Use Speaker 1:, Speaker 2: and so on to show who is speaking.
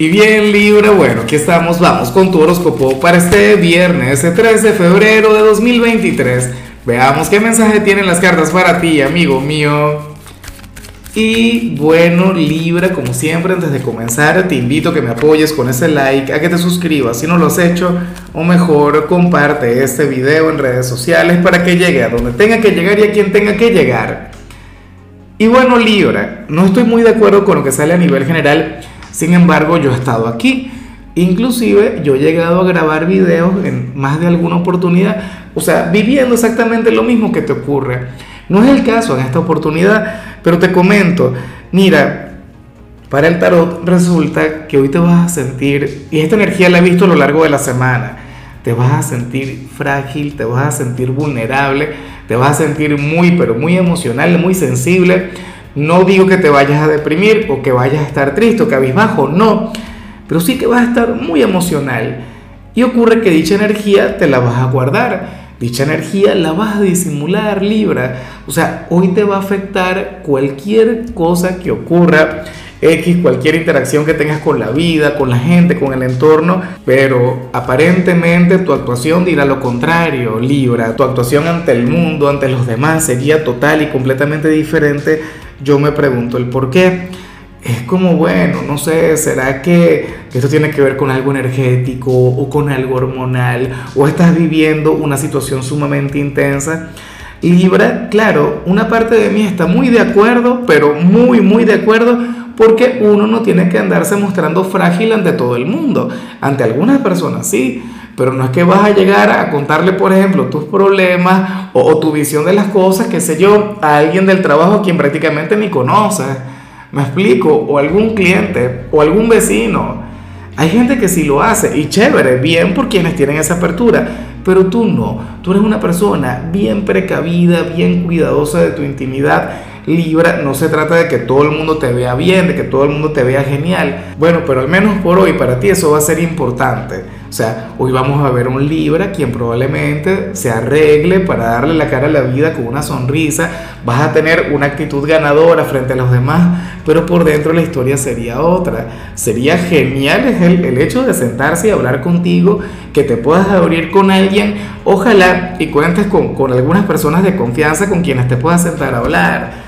Speaker 1: Y bien Libra, bueno, aquí estamos, vamos con tu horóscopo para este viernes, el 3 de febrero de 2023. Veamos qué mensaje tienen las cartas para ti, amigo mío. Y bueno, Libra, como siempre, antes de comenzar, te invito a que me apoyes con ese like, a que te suscribas si no lo has hecho, o mejor, comparte este video en redes sociales para que llegue a donde tenga que llegar y a quien tenga que llegar. Y bueno, Libra, no estoy muy de acuerdo con lo que sale a nivel general sin embargo, yo he estado aquí. Inclusive yo he llegado a grabar videos en más de alguna oportunidad, o sea, viviendo exactamente lo mismo que te ocurre. No es el caso en esta oportunidad, pero te comento, mira, para el tarot resulta que hoy te vas a sentir, y esta energía la he visto a lo largo de la semana, te vas a sentir frágil, te vas a sentir vulnerable, te vas a sentir muy, pero muy emocional, muy sensible no digo que te vayas a deprimir o que vayas a estar triste o que abisbajo, no, pero sí que vas a estar muy emocional. Y ocurre que dicha energía te la vas a guardar, dicha energía la vas a disimular, Libra. O sea, hoy te va a afectar cualquier cosa que ocurra. X, cualquier interacción que tengas con la vida, con la gente, con el entorno, pero aparentemente tu actuación dirá lo contrario, Libra, tu actuación ante el mundo, ante los demás sería total y completamente diferente yo me pregunto el por qué. Es como, bueno, no sé, ¿será que esto tiene que ver con algo energético o con algo hormonal? ¿O estás viviendo una situación sumamente intensa? Libra, claro, una parte de mí está muy de acuerdo, pero muy, muy de acuerdo, porque uno no tiene que andarse mostrando frágil ante todo el mundo. Ante algunas personas sí, pero no es que vas a llegar a contarle, por ejemplo, tus problemas o, tu visión de las cosas, qué sé yo, a alguien del trabajo a quien prácticamente ni conoces. Me explico, o algún cliente, o algún vecino. Hay gente que sí lo hace y chévere, bien por quienes tienen esa apertura, pero tú no. Tú eres una persona bien precavida, bien cuidadosa de tu intimidad Libra, no se trata de que todo el mundo te vea bien, de que todo el mundo te vea genial. Bueno, pero al menos por hoy para ti eso va a ser importante. O sea, hoy vamos a ver un Libra quien probablemente se arregle para darle la cara a la vida con una sonrisa. Vas a tener una actitud ganadora frente a los demás, pero por dentro la historia sería otra. Sería genial el, el hecho de sentarse y hablar contigo, que te puedas abrir con alguien. Ojalá y cuentes con, con algunas personas de confianza con quienes te puedas sentar a hablar